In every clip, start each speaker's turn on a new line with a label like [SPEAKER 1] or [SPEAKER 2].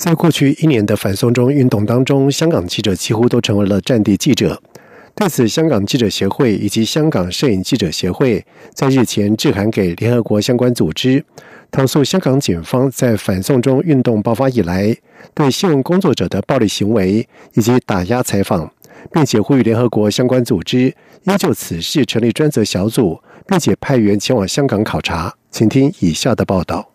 [SPEAKER 1] 在过去一年的反送中运动当中，香港记者几乎都成为了战地记者。对此，香港记者协会以及香港摄影记者协会在日前致函给联合国相关组织，投诉香港警方在反送中运动爆发以来对新闻工作者的暴力行为以及打压采访，并且呼吁联合国相关组织应就此事成立专责小组，并且派员前往香港考察。请听以下的报道。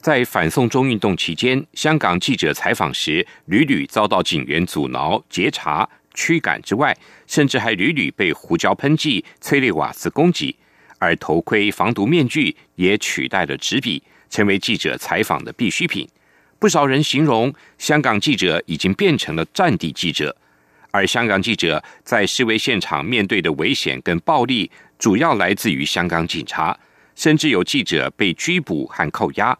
[SPEAKER 2] 在反送中运动期间，香港记者采访时屡屡遭到警员阻挠、截查、驱赶之外，甚至还屡屡被胡椒喷剂、催泪瓦斯攻击。而头盔、防毒面具也取代了纸笔，成为记者采访的必需品。不少人形容香港记者已经变成了战地记者，而香港记者在示威现场面对的危险跟暴力，主要来自于香港警察，甚至有记者被拘捕和扣押。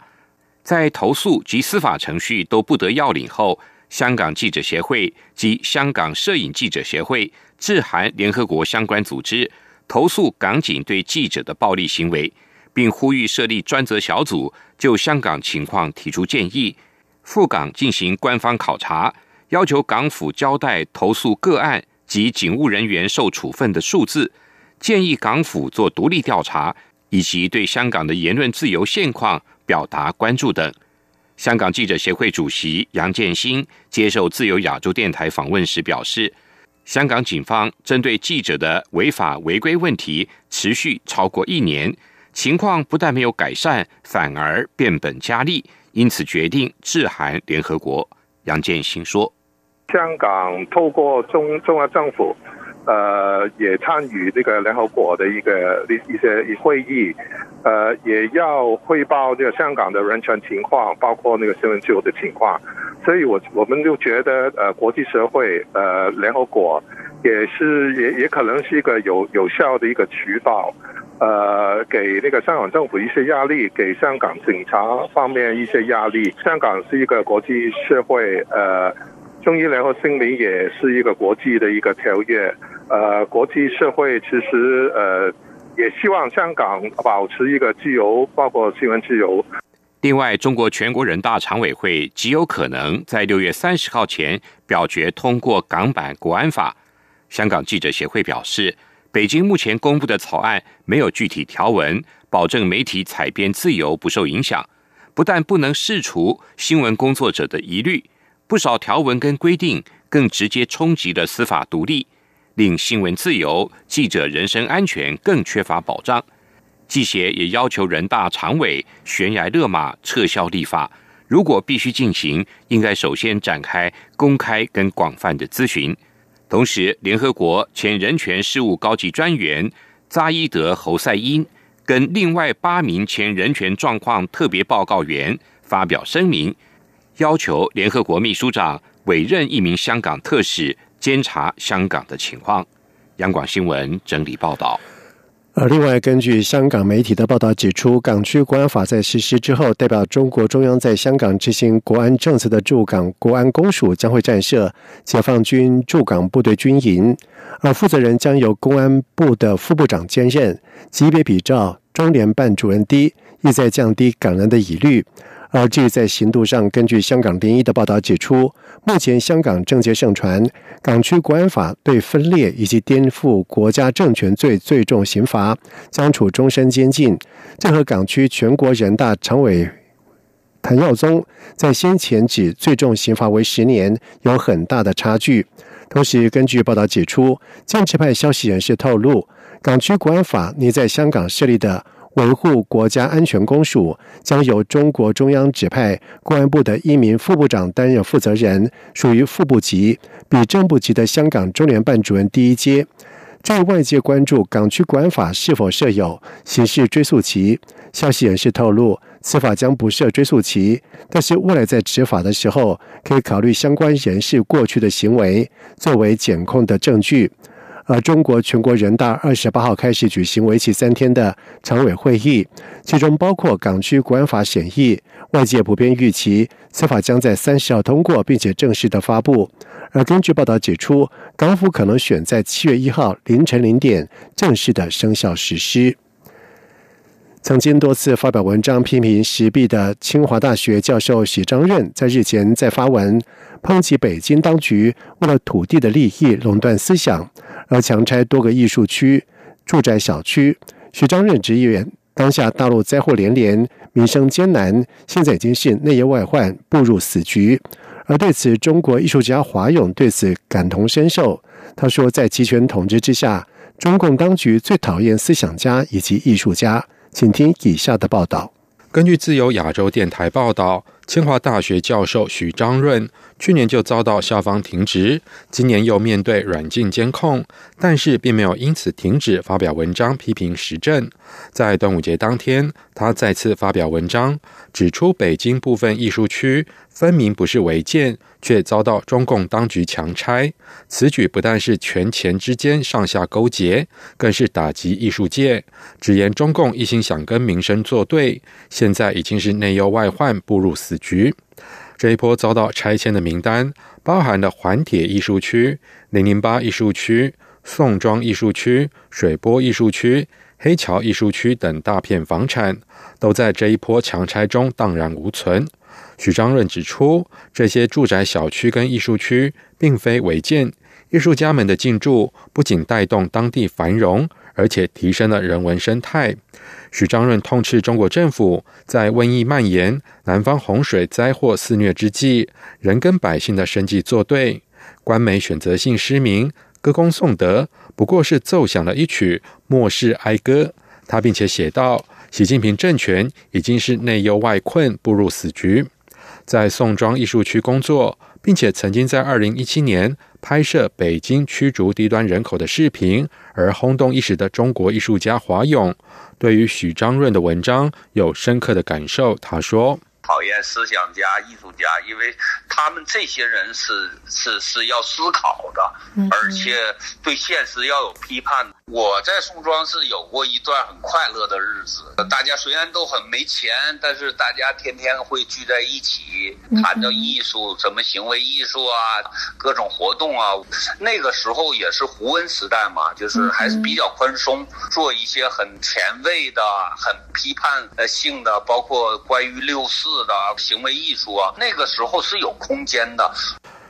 [SPEAKER 2] 在投诉及司法程序都不得要领后，香港记者协会及香港摄影记者协会致函联合国相关组织，投诉港警对记者的暴力行为，并呼吁设立专责小组就香港情况提出建议，赴港进行官方考察，要求港府交代投诉个案及警务人员受处分的数字，建议港府做独立调查，以及对香港的言论自由现况。表达关注等。香港记者协会主席杨建新接受自由亚洲电台访问时表示，香港警方针对记者的违法违规问题持续超过一年，情况不但没有改善，反而变本加厉，因此决定致函联合国。杨建新说：“
[SPEAKER 3] 香港透过中中央政府。”呃，也参与这个联合国的一个一一些会议，呃，也要汇报这个香港的人权情况，包括那个新闻自由的情况。所以，我我们就觉得，呃，国际社会，呃，联合国也是也也可能是一个有有效的一个渠道，呃，给那个香港政府一些压力，给香港警察方面一些压力。香港是一个国际社会，呃。中医联合声明也是一个国际的一个条约，呃，国际社会其实呃也希望香港保持一个自由，包括新闻自由。
[SPEAKER 2] 另外，中国全国人大常委会极有可能在六月三十号前表决通过港版国安法。香港记者协会表示，北京目前公布的草案没有具体条文保证媒体采编自由不受影响，不但不能释除新闻工作者的疑虑。不少条文跟规定更直接冲击了司法独立，令新闻自由、记者人身安全更缺乏保障。记协也要求人大常委悬崖勒马撤销立法，如果必须进行，应该首先展开公开跟广泛的咨询。同时，联合国前人权事务高级专员扎伊德·侯赛因跟另外八名前人权状况特别报告员发表声明。要求联合国秘书长委任一名香港特使监察香港的情况。央广新闻整理报道。
[SPEAKER 1] 而另外，根据香港媒体的报道指出，港区国安法在实施之后，代表中国中央在香港执行国安政策的驻港国安公署将会战设解放军驻港部队军营，而负责人将由公安部的副部长兼任，级别比照中联办主任低，意在降低港人的疑虑。而至于在刑度上，根据香港零一的报道指出，目前香港政界盛传，港区国安法对分裂以及颠覆国家政权罪最重刑罚，将处终身监禁。这和港区全国人大常委谭耀宗在先前指最重刑罚为十年有很大的差距。同时，根据报道指出，建制派消息人士透露，港区国安法拟在香港设立的。维护国家安全公署将由中国中央指派公安部的一名副部长担任负责人，属于副部级，比正部级的香港中联办主任第一阶。这外界关注港区国安法是否设有刑事追诉期。消息人士透露，司法将不设追诉期，但是未来在执法的时候，可以考虑相关人士过去的行为作为检控的证据。而中国全国人大二十八号开始举行为期三天的常委会议，其中包括港区国安法审议。外界普遍预期司法将在三十号通过，并且正式的发布。而根据报道指出，港府可能选在七月一号凌晨零点正式的生效实施。曾经多次发表文章批评时弊的清华大学教授许章润，在日前在发文抨击北京当局为了土地的利益垄断思想。而强拆多个艺术区、住宅小区。徐章任直言，当下大陆灾祸连连，民生艰难，现在已经是内忧外患，步入死局。而对此，中国艺术家华勇对此感同身受。他说，在集权统治之下，中共当局最讨厌思想家以及艺术家。请听以下的报道。
[SPEAKER 4] 根据自由亚洲电台报道，清华大学教授许章润。去年就遭到校方停职，今年又面对软禁监控，但是并没有因此停止发表文章批评时政。在端午节当天，他再次发表文章，指出北京部分艺术区分明不是违建，却遭到中共当局强拆。此举不但是权钱之间上下勾结，更是打击艺术界。直言中共一心想跟民生作对，现在已经是内忧外患，步入死局。这一波遭到拆迁的名单，包含了环铁艺术区、零零八艺术区、宋庄艺术区、水波艺术区、黑桥艺术区等大片房产，都在这一波强拆中荡然无存。许章润指出，这些住宅小区跟艺术区并非违建，艺术家们的进驻不仅带动当地繁荣，而且提升了人文生态。许章润痛斥中国政府在瘟疫蔓延、南方洪水灾祸肆虐之际，仍跟百姓的生计作对。官媒选择性失明、歌功颂德，不过是奏响了一曲末世哀歌。他并且写道：“习近平政权已经是内忧外困，步入死局。”在宋庄艺术区工作，并且曾经在二零一七年拍摄北京驱逐低端人口的视频而轰动一时的中国艺术家华勇。对于许章润的文章有深刻的感受，他说。
[SPEAKER 5] 讨厌思想家、艺术家，因为他们这些人是是是要思考的，而且对现实要有批判。我在宋庄是有过一段很快乐的日子，大家虽然都很没钱，但是大家天天会聚在一起谈到艺术，什么行为艺术啊，各种活动啊。那个时候也是胡温时代嘛，就是还是比较宽松，做一些很前卫的、很批判性的，包括关于六四。的行为艺术啊，那个时候是有空间的。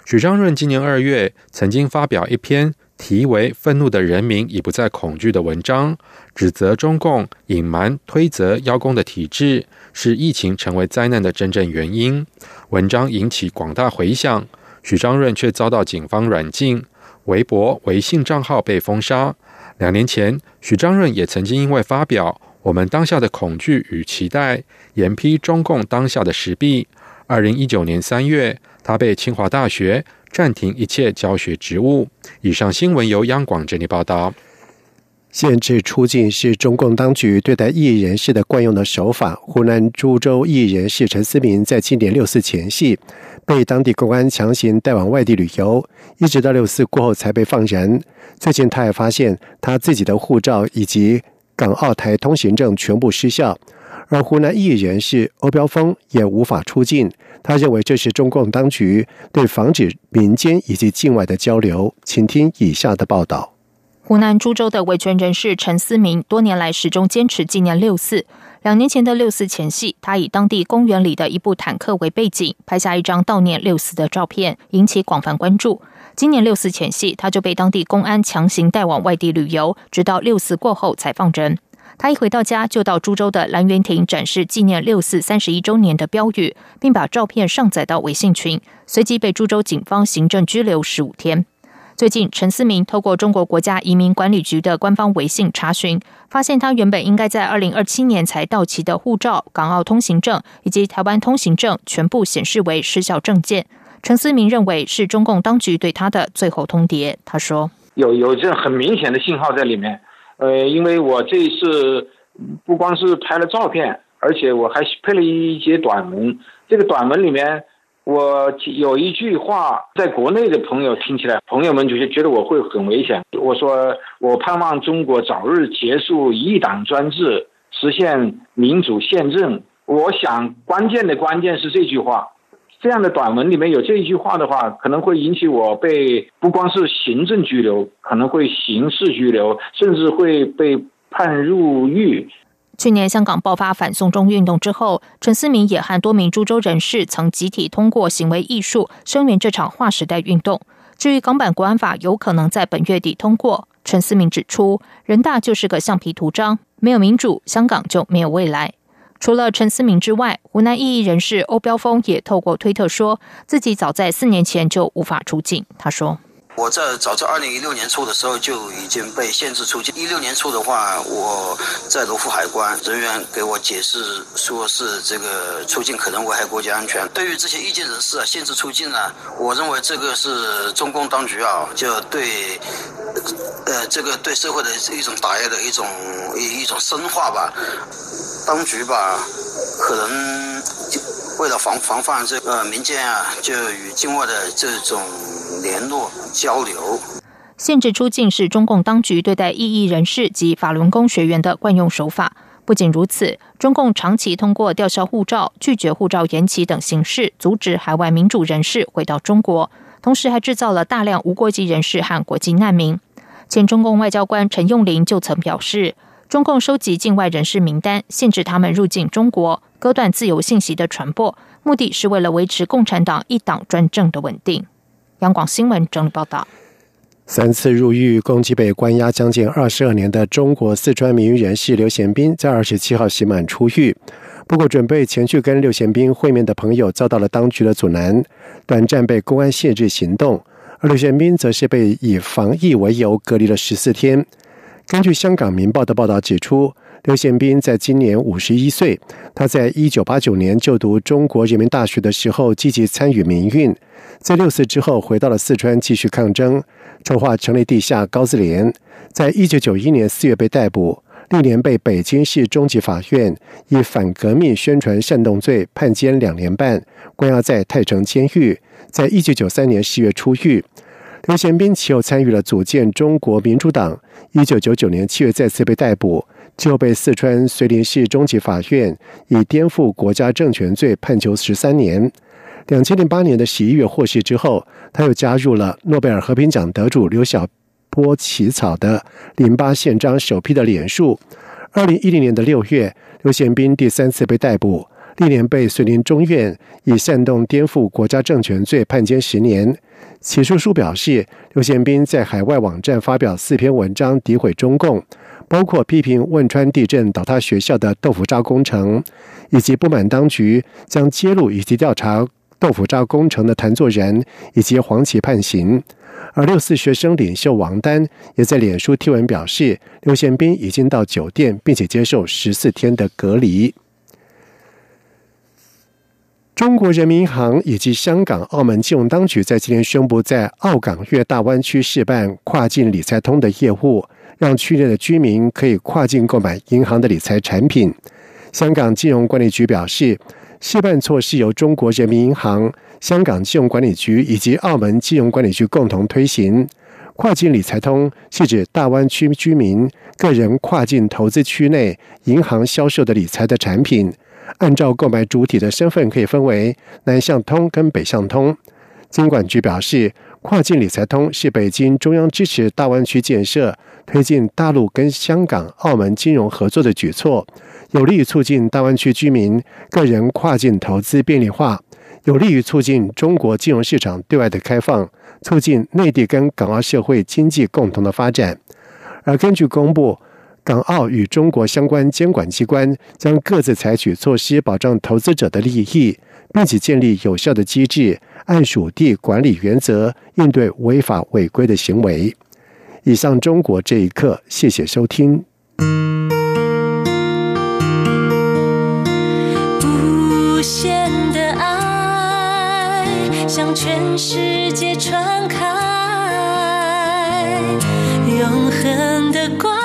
[SPEAKER 4] 许章润今年二月曾经发表一篇题为《愤怒的人民已不再恐惧》的文章，指责中共隐瞒、推责、邀功的体制是疫情成为灾难的真正原因。文章引起广大回响，许章润却遭到警方软禁，微博、微信账号被封杀。两年前，许章润也曾经因为发表。我们当下的恐惧与期待，严批中共当下的实弊。二零一九年三月，他被清华大学暂停一切教学职务。以上新闻由央广整理报道。
[SPEAKER 1] 限制出境是中共当局对待异议人士的惯用的手法。湖南株洲异议人士陈思明在今年六四前夕被当地公安强行带往外地旅游，一直到六四过后才被放人。最近，他还发现他自己的护照以及。港澳台通行证全部失效，而湖南艺人士欧标峰也无法出境。他认为这是中共当局对防止民间以及境外的交流。请听以下的报道：
[SPEAKER 6] 湖南株洲的维权人士陈思明多年来始终坚持纪念六四。两年前的六四前夕，他以当地公园里的一部坦克为背景，拍下一张悼念六四的照片，引起广泛关注。今年六四前夕，他就被当地公安强行带往外地旅游，直到六四过后才放人。他一回到家，就到株洲的兰园亭展示纪念六四三十一周年的标语，并把照片上载到微信群，随即被株洲警方行政拘留十五天。最近，陈思明透过中国国家移民管理局的官方微信查询，发现他原本应该在二零二七年才到期的护照、港澳通行证以及台湾通行证，全部显示为失效证件。陈思明认为是中共当局对他的最后通牒。他说：“
[SPEAKER 7] 有有这很明显的信号在里面。呃，因为我这一次不光是拍了照片，而且我还配了一些短文。这个短文里面，我有一句话，在国内的朋友听起来，朋友们就是觉得我会很危险。我说，我盼望中国早日结束一党专制，实现民主宪政。我想，关键的关键是这句话。这样的短文里面有这一句话的话，可能会引起我被不光是行政拘留，可能会刑事拘留，甚至会被判入狱。
[SPEAKER 6] 去年香港爆发反送中运动之后，陈思明也和多名株洲人士曾集体通过行为艺术声援这场划时代运动。至于港版国安法有可能在本月底通过，陈思明指出，人大就是个橡皮图章，没有民主，香港就没有未来。除了陈思明之外，湖南异议人士欧标峰也透过推特说自己早在四年前就无法出境。他说。
[SPEAKER 8] 我在早在二零一六年初的时候就已经被限制出境。一六年初的话，我在罗浮海关，人员给我解释说是这个出境可能危害国家安全。对于这些异见人士啊，限制出境呢，我认为这个是中共当局啊，就对呃这个对社会的一种打压的一种一一种深化吧。当局吧，可能为了防防范这个民间啊，就与境外的这种。联络交流，
[SPEAKER 6] 限制出境是中共当局对待异议人士及法轮功学员的惯用手法。不仅如此，中共长期通过吊销护照、拒绝护照延期等形式，阻止海外民主人士回到中国，同时还制造了大量无国籍人士和国际难民。前中共外交官陈用林就曾表示，中共收集境外人士名单，限制他们入境中国，割断自由信息的传播，目的是为了维持共产党一党专政的稳定。央广新闻整理报道：
[SPEAKER 1] 三次入狱、共计被关押将近二十二年的中国四川名人士刘贤斌，在二十七号刑满出狱。不过，准备前去跟刘贤斌会面的朋友遭到了当局的阻拦，短暂被公安限制行动。而刘贤斌则是被以防疫为由隔离了十四天。根据香港《明报》的报道指出，刘贤斌在今年五十一岁，他在一九八九年就读中国人民大学的时候，积极参与民运。在六四之后，回到了四川继续抗争，筹划成立地下高字联。在一九九一年四月被逮捕，历年被北京市中级法院以反革命宣传煽动罪判监两年半，关押在太城监狱。在一九九三年十月出狱。刘贤斌其后参与了组建中国民主党。一九九九年七月再次被逮捕，就被四川遂宁市中级法院以颠覆国家政权罪判囚十三年。两千零八年的十一月获释之后，他又加入了诺贝尔和平奖得主刘晓波起草的《零八宪章》首批的联署。二零一零年的六月，刘宪斌第三次被逮捕，历年被遂宁中院以煽动颠覆国家政权罪判监十年。起诉书表示，刘宪斌在海外网站发表四篇文章诋毁中共，包括批评汶川地震倒塌学校的豆腐渣工程，以及不满当局将揭露以及调查。豆腐渣工程的谭作人以及黄旗判刑，而六四学生领袖王丹也在脸书贴文表示，刘宪斌已经到酒店，并且接受十四天的隔离。中国人民银行以及香港、澳门金融当局在今天宣布，在澳港粤大湾区试办跨境理财通的业务，让区内的居民可以跨境购买银行的理财产品。香港金融管理局表示。示范措施由中国人民银行、香港金融管理局以及澳门金融管理局共同推行。跨境理财通是指大湾区居民个人跨境投资区内银行销售的理财的产品，按照购买主体的身份可以分为南向通跟北向通。金管局表示，跨境理财通是北京中央支持大湾区建设、推进大陆跟香港、澳门金融合作的举措。有利于促进大湾区居民个人跨境投资便利化，有利于促进中国金融市场对外的开放，促进内地跟港澳社会经济共同的发展。而根据公布，港澳与中国相关监管机关将各自采取措施保障投资者的利益，并且建立有效的机制按属地管理原则应对违法违规的行为。以上中国这一刻谢谢收听。
[SPEAKER 9] 无限的爱向全世界传开永恒的光